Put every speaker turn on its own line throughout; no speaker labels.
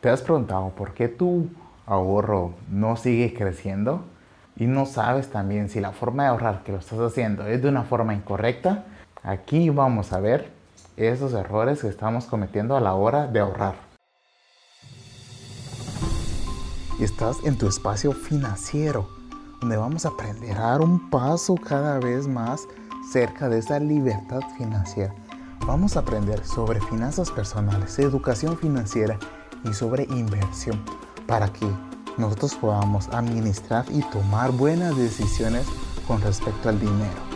¿Te has preguntado por qué tu ahorro no sigue creciendo? Y no sabes también si la forma de ahorrar que lo estás haciendo es de una forma incorrecta. Aquí vamos a ver esos errores que estamos cometiendo a la hora de ahorrar. Estás en tu espacio financiero, donde vamos a aprender a dar un paso cada vez más cerca de esa libertad financiera. Vamos a aprender sobre finanzas personales, educación financiera y sobre inversión para que nosotros podamos administrar y tomar buenas decisiones con respecto al dinero.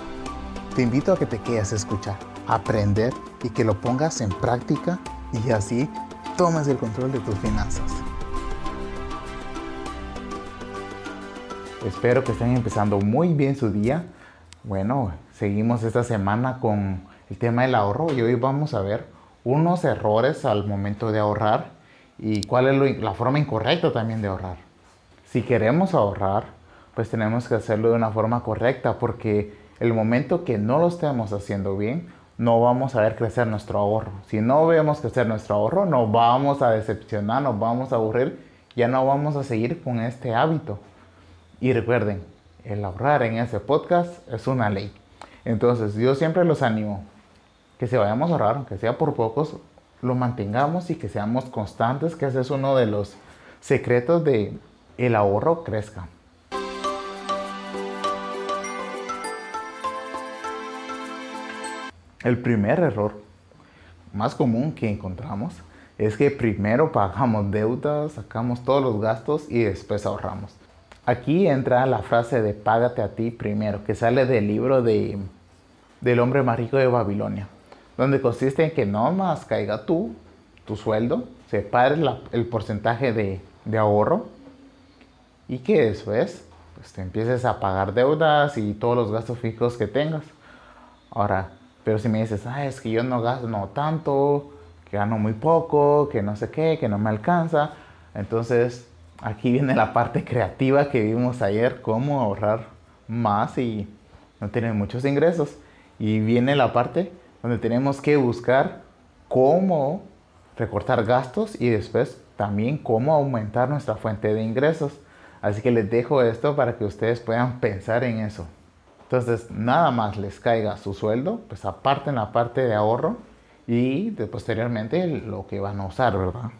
Te invito a que te quedes a escuchar, aprender y que lo pongas en práctica y así tomes el control de tus finanzas. Espero que estén empezando muy bien su día. Bueno, seguimos esta semana con el tema del ahorro y hoy vamos a ver unos errores al momento de ahorrar y cuál es la forma incorrecta también de ahorrar. Si queremos ahorrar, pues tenemos que hacerlo de una forma correcta porque el momento que no lo estemos haciendo bien, no vamos a ver crecer nuestro ahorro. Si no vemos crecer nuestro ahorro, nos vamos a decepcionar, nos vamos a aburrir, ya no vamos a seguir con este hábito. Y recuerden, el ahorrar en ese podcast es una ley. Entonces yo siempre los animo que se vayamos a ahorrar, aunque sea por pocos, lo mantengamos y que seamos constantes, que ese es uno de los secretos de el ahorro crezca. El primer error más común que encontramos es que primero pagamos deudas, sacamos todos los gastos y después ahorramos. Aquí entra la frase de págate a ti primero, que sale del libro de, del hombre más rico de Babilonia donde consiste en que no más caiga tú, tu sueldo, separes el porcentaje de, ahorro y que después pues, te empieces a pagar deudas y todos los gastos fijos que tengas. Ahora, pero si me dices, ah, es que yo no gasto no tanto, que gano muy poco, que no sé qué, que no me alcanza, entonces aquí viene la parte creativa que vimos ayer, cómo ahorrar más y no tener muchos ingresos. Y viene la parte donde tenemos que buscar cómo recortar gastos y después también cómo aumentar nuestra fuente de ingresos. Así que les dejo esto para que ustedes puedan pensar en eso. Entonces, nada más les caiga su sueldo, pues aparten la parte de ahorro y de posteriormente lo que van a usar, ¿verdad?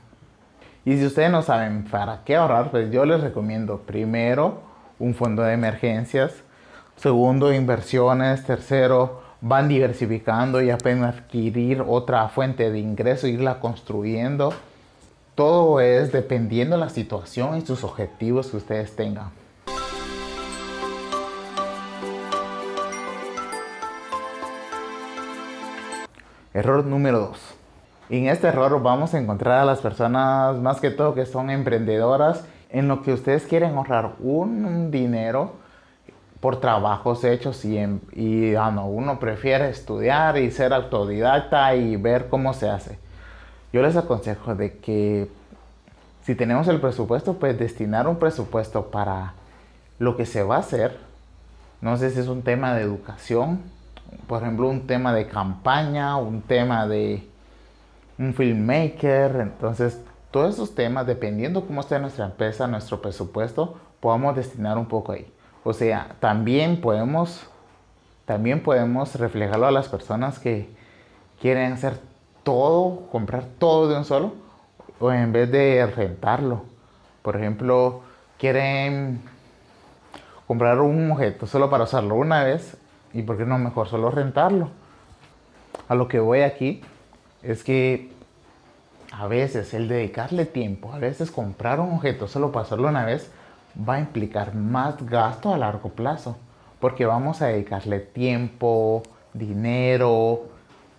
Y si ustedes no saben para qué ahorrar, pues yo les recomiendo primero un fondo de emergencias, segundo inversiones, tercero van diversificando y apenas adquirir otra fuente de ingreso, irla construyendo. Todo es dependiendo de la situación y sus objetivos que ustedes tengan. Error número 2. En este error vamos a encontrar a las personas más que todo que son emprendedoras en lo que ustedes quieren ahorrar un dinero por trabajos hechos y, y ah, uno prefiere estudiar y ser autodidacta y ver cómo se hace. Yo les aconsejo de que si tenemos el presupuesto, pues destinar un presupuesto para lo que se va a hacer. No sé si es un tema de educación, por ejemplo, un tema de campaña, un tema de un filmmaker. Entonces, todos esos temas, dependiendo cómo esté nuestra empresa, nuestro presupuesto, podamos destinar un poco ahí. O sea, también podemos, también podemos reflejarlo a las personas que quieren hacer todo, comprar todo de un solo, o en vez de rentarlo. Por ejemplo, quieren comprar un objeto solo para usarlo una vez, y por qué no mejor solo rentarlo. A lo que voy aquí es que a veces el dedicarle tiempo, a veces comprar un objeto solo para usarlo una vez, va a implicar más gasto a largo plazo, porque vamos a dedicarle tiempo, dinero,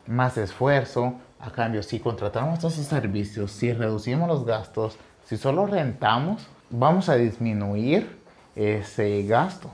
más esfuerzo. A cambio, si contratamos esos servicios, si reducimos los gastos, si solo rentamos, vamos a disminuir ese gasto.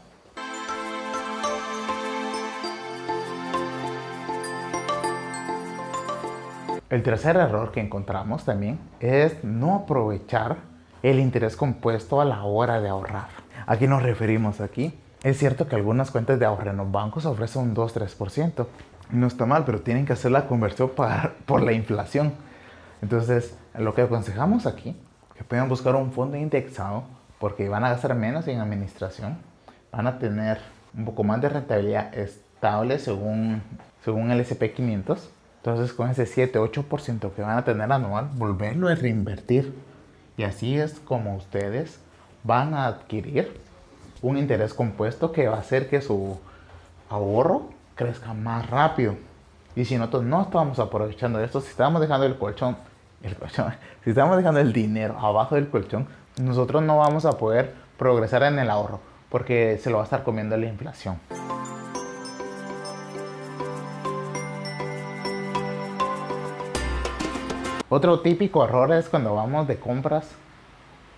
El tercer error que encontramos también es no aprovechar el interés compuesto a la hora de ahorrar. ¿A qué nos referimos aquí? Es cierto que algunas cuentas de ahorro en los bancos ofrecen un 2-3%. No está mal, pero tienen que hacer la conversión por la inflación. Entonces, lo que aconsejamos aquí que puedan buscar un fondo indexado porque van a gastar menos en administración, van a tener un poco más de rentabilidad estable según, según el SP500. Entonces con ese 7-8% que van a tener anual, volverlo a reinvertir. Y así es como ustedes van a adquirir un interés compuesto que va a hacer que su ahorro crezca más rápido. Y si nosotros no estamos aprovechando esto, si estamos dejando el colchón, el colchón, si estamos dejando el dinero abajo del colchón, nosotros no vamos a poder progresar en el ahorro porque se lo va a estar comiendo la inflación. Otro típico error es cuando vamos de compras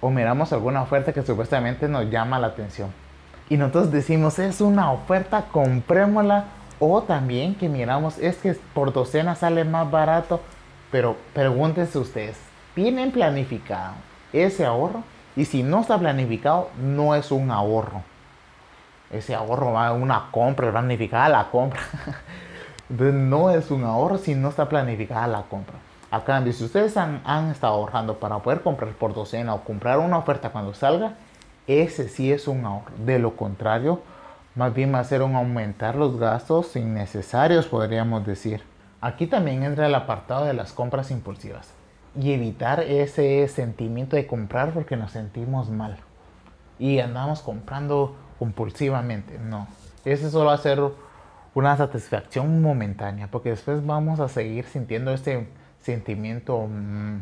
o miramos alguna oferta que supuestamente nos llama la atención. Y nosotros decimos, es una oferta, comprémosla. O también que miramos, es que por docena sale más barato. Pero pregúntense ustedes, ¿tienen planificado ese ahorro? Y si no está planificado, no es un ahorro. Ese ahorro va a una compra, planificada la compra. Entonces no es un ahorro si no está planificada la compra. A cambio, si ustedes han, han, estado ahorrando para poder comprar por docena o comprar una oferta cuando salga, ese sí es un ahorro. De lo contrario, más bien va a ser un aumentar los gastos innecesarios, podríamos decir. Aquí también entra el apartado de las compras impulsivas y evitar ese sentimiento de comprar porque nos sentimos mal y andamos comprando compulsivamente. No, ese solo va a ser una satisfacción momentánea porque después vamos a seguir sintiendo este sentimiento mm,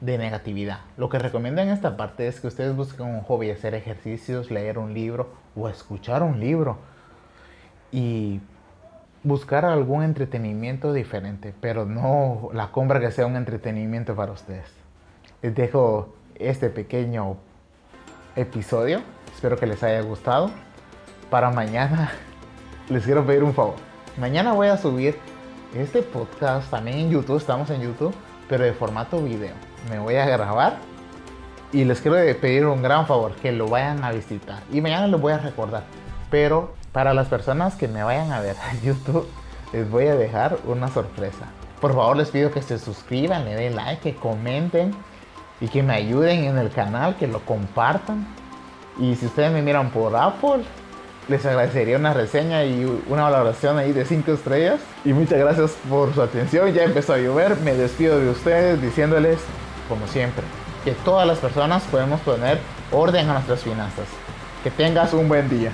de negatividad. Lo que recomiendo en esta parte es que ustedes busquen un hobby, hacer ejercicios, leer un libro o escuchar un libro y buscar algún entretenimiento diferente, pero no la compra que sea un entretenimiento para ustedes. Les dejo este pequeño episodio, espero que les haya gustado. Para mañana les quiero pedir un favor. Mañana voy a subir este podcast también en YouTube, estamos en YouTube, pero de formato video. Me voy a grabar y les quiero pedir un gran favor, que lo vayan a visitar. Y mañana les voy a recordar, pero para las personas que me vayan a ver a YouTube, les voy a dejar una sorpresa. Por favor, les pido que se suscriban, le den like, que comenten y que me ayuden en el canal, que lo compartan. Y si ustedes me miran por Apple, les agradecería una reseña y una valoración ahí de 5 estrellas. Y muchas gracias por su atención. Ya empezó a llover. Me despido de ustedes diciéndoles, como siempre, que todas las personas podemos poner orden a nuestras finanzas. Que tengas un buen día.